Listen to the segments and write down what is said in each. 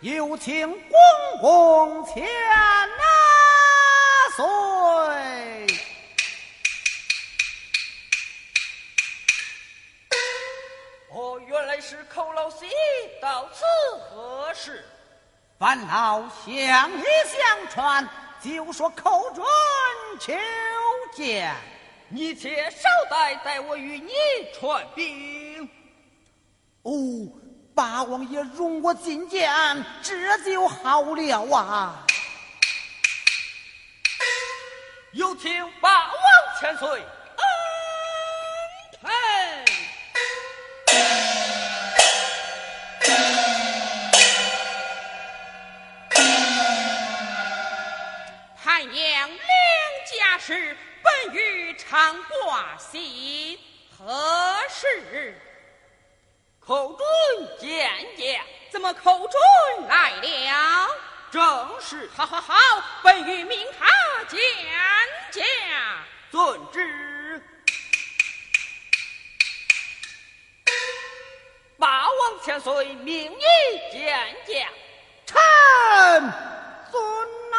有请公公千岁。哦，原来是寇老西，到此何事？烦老乡里相传，就说寇准求见。你且稍待，待我与你传兵。哦，八王爷容我觐见，这就好了啊！有请八王千岁。汉阳两家事，本欲常挂心，何事？寇准见驾，怎么寇准来了？正是。好好好，本欲命他见驾。遵旨。八王千岁命你见驾。臣遵拿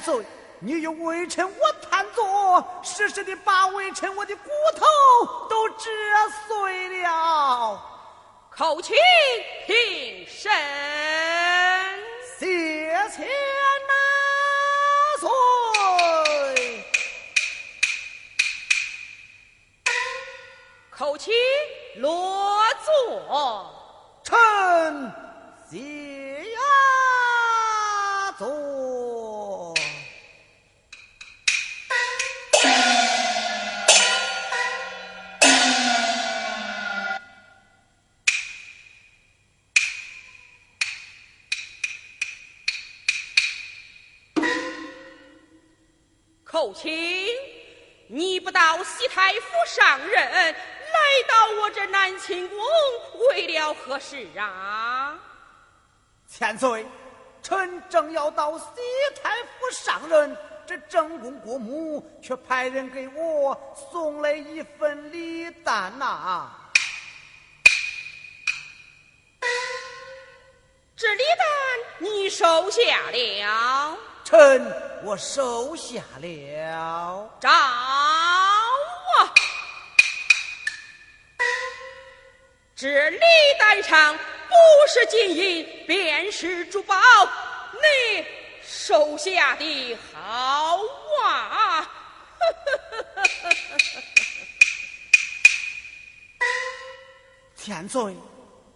岁，你与微臣我贪坐，实时的把微臣我的骨头都折碎了。口请平身。谢千纳岁。口请落座。臣谢口请你不到西太府上任，来到我这南清宫，为了何事啊？千岁，臣正要到西太府上任，这正宫国母却派人给我送来一份礼单呐、这礼单你收下了，臣我收下了。找啊！这礼单上不是金银，便是珠宝，你收下的好啊！天岁，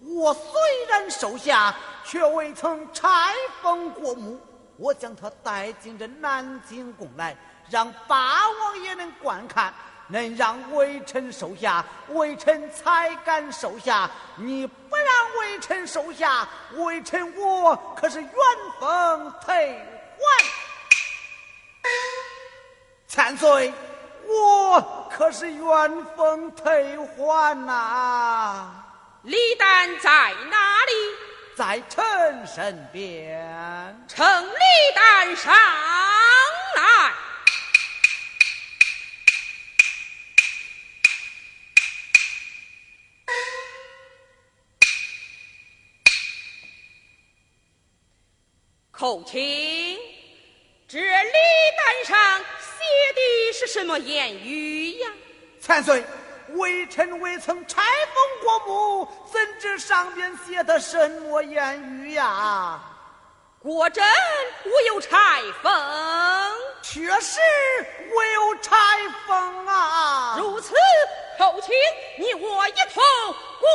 我虽然收下，却未曾拆封过母。我将他带进这南京宫来，让八王爷能观看。能让微臣收下，微臣才敢收下。你不让微臣收下，微臣我可是原封退还。千岁，我可是原封退还呐、李丹在哪里？在臣身边。呈礼单上来。口请，这礼单上写的是什么言语呀？千岁，微臣未曾拆封过母，怎知上边写的什么言语呀？果真我有拆封，确实我有拆封啊！如此，后请你我一同观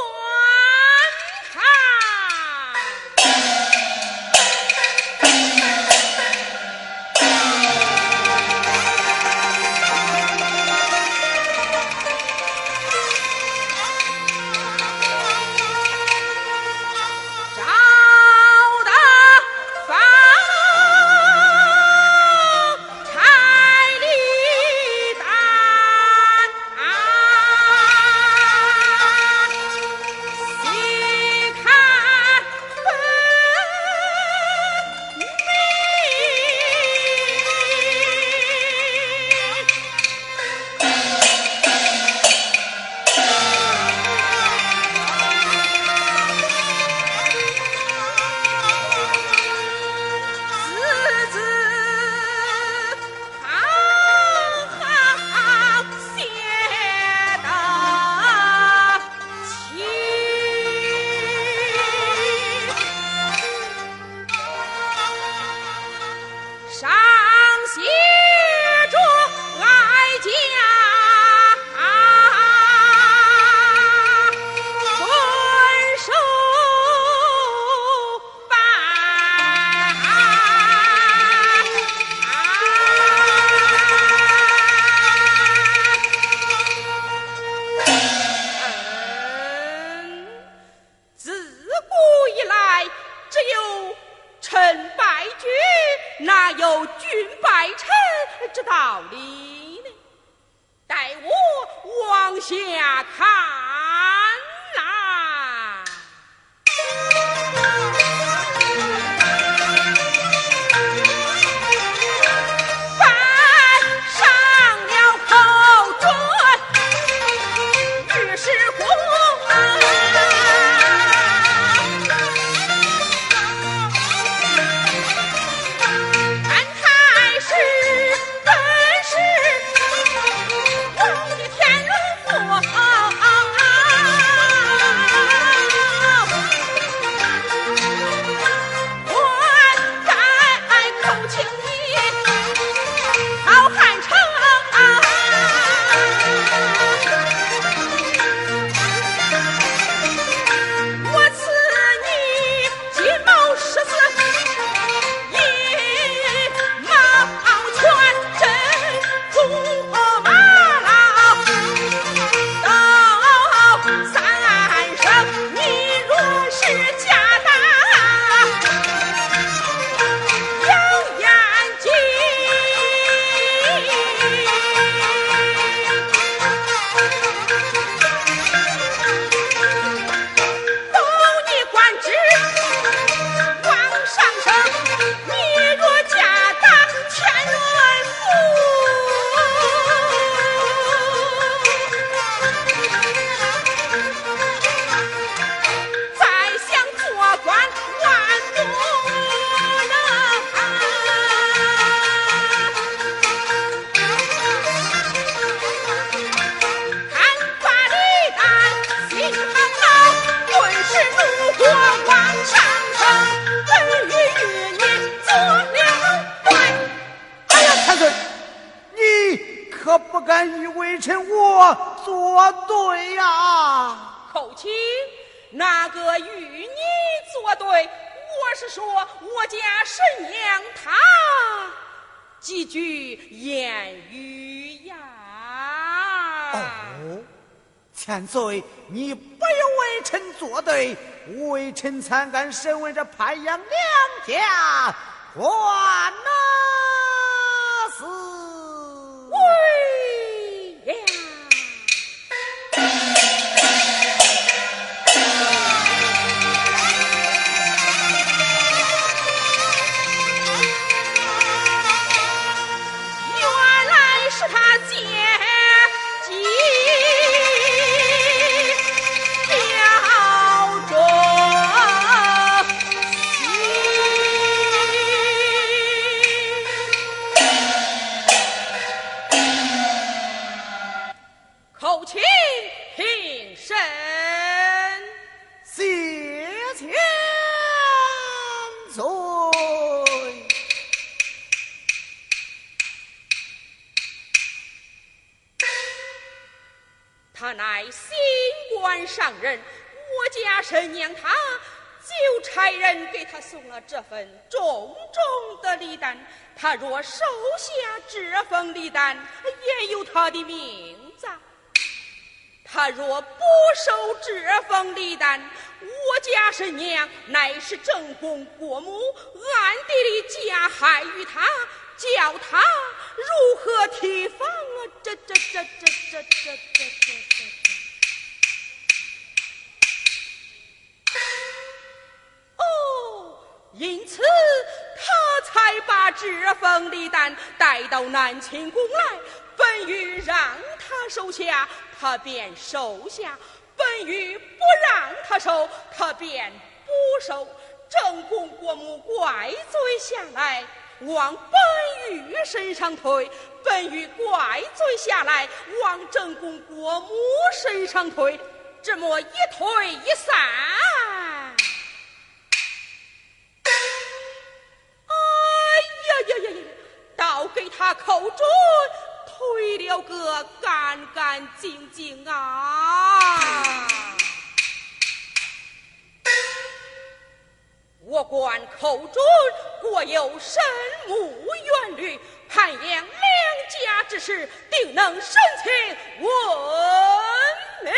臣我作对呀！口清，哪个与你作对？我是说我家神娘她几句言语呀。哦，千岁，你不有为臣作对，微臣参干审问这潘阳两家，还那是为就差人给他送了这份重重的礼单。他若收下这份礼单，也有他的名字；他若不收这份礼单，我家是娘乃是正宫国母，暗地里加害于他，叫他如何提防啊？这这这这这这这这这因此他才把这份礼单带到南清宫来。本欲让他收下，他便收下；本欲不让他收，他便不收。正宫国母怪罪下来，往本玉身上推；本玉怪罪下来，往正宫国母身上推。这么一推一散。了个干干净净啊！我观寇准果有神目远虑，潘阳两家之事定能审清文明。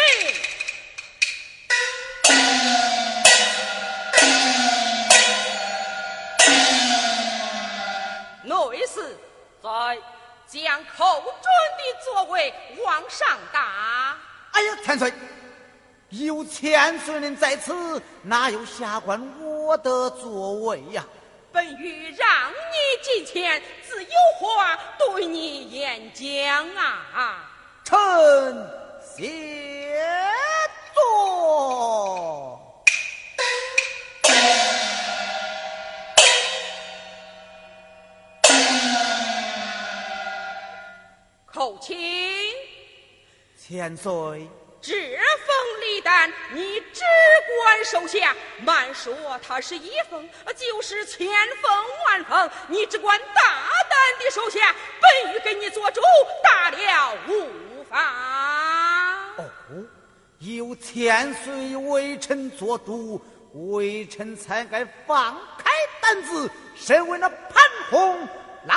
往上打。哎呀，千岁，有千岁人在此，哪有下官我的座位呀？本欲让你进前，自有话对你演讲啊！臣谢千岁，这封礼单你只管收下，慢说它是一封，就是千封万封，你只管大胆的收下。本欲给你做主，大了无妨。哦，有千岁微臣做主，微臣才该放开胆子身为那潘洪老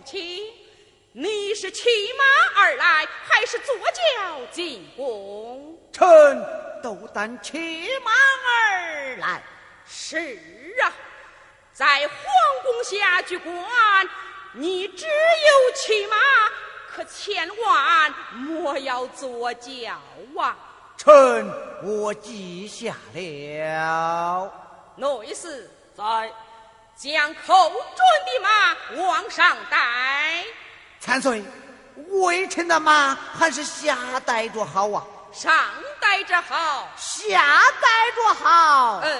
口请，你是骑马而来，还是坐轿进宫？臣斗胆骑马而来。是啊，在皇宫下居官，你只有骑马，可千万莫要坐轿啊！臣我记下了。内侍在将寇准的马往上带，千岁，微臣的马还是下带着好啊，上带着好。下带着好。嗯，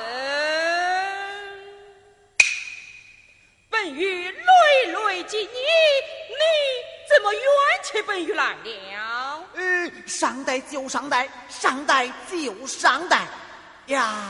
本欲累累及你，你怎么冤气本欲来了？呃，上带就上带，上带就上带呀。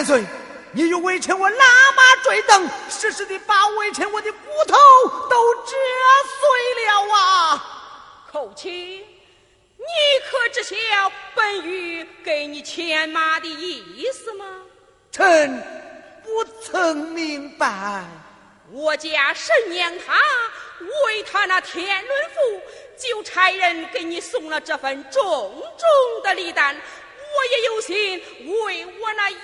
参岁，你又为臣我拉马追灯，实时的把为臣我的骨头都折碎了啊！寇卿，你可知晓本玉给你牵马的意思吗？臣不曾明白。我家神娘她为他那天伦府，就差人给你送了这份重重的礼单，我也有心为我那羊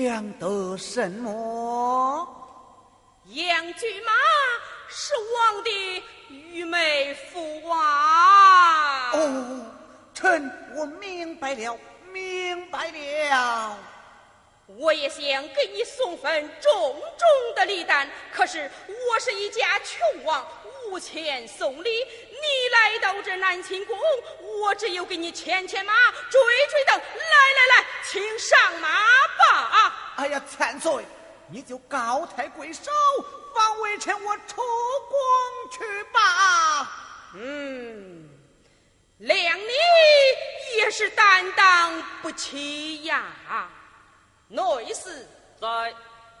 养得什么？养骏马是王的愚昧父王！哦，臣我明白了，明白了。我也想给你送份重重的礼单，可是我是一家穷王，无钱送礼。你来到这南清宫，我只有给你牵牵马，追追灯。来来来，请上马吧！哎呀，千岁，你就高抬贵手，放微臣我出宫去吧。嗯，谅你也是担当不起呀。内侍在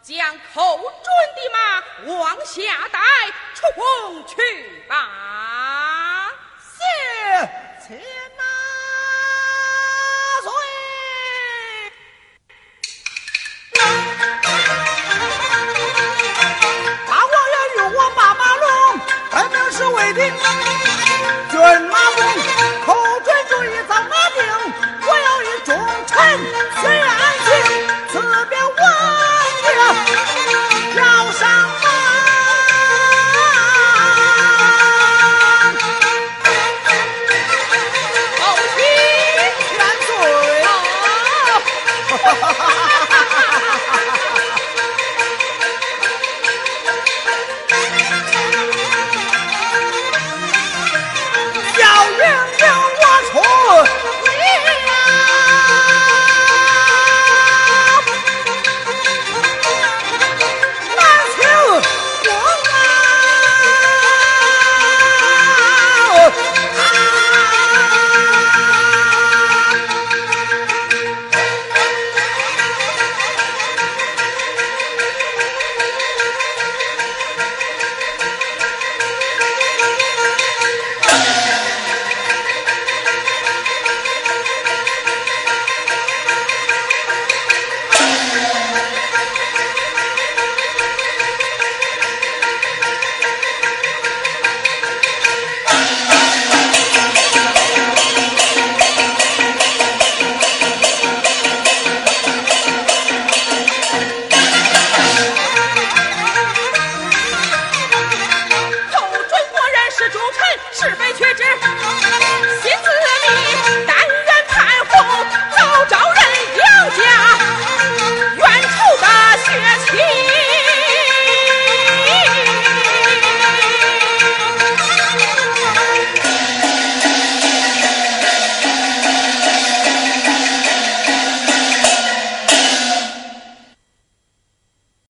将寇准的马往下带，出宫去吧。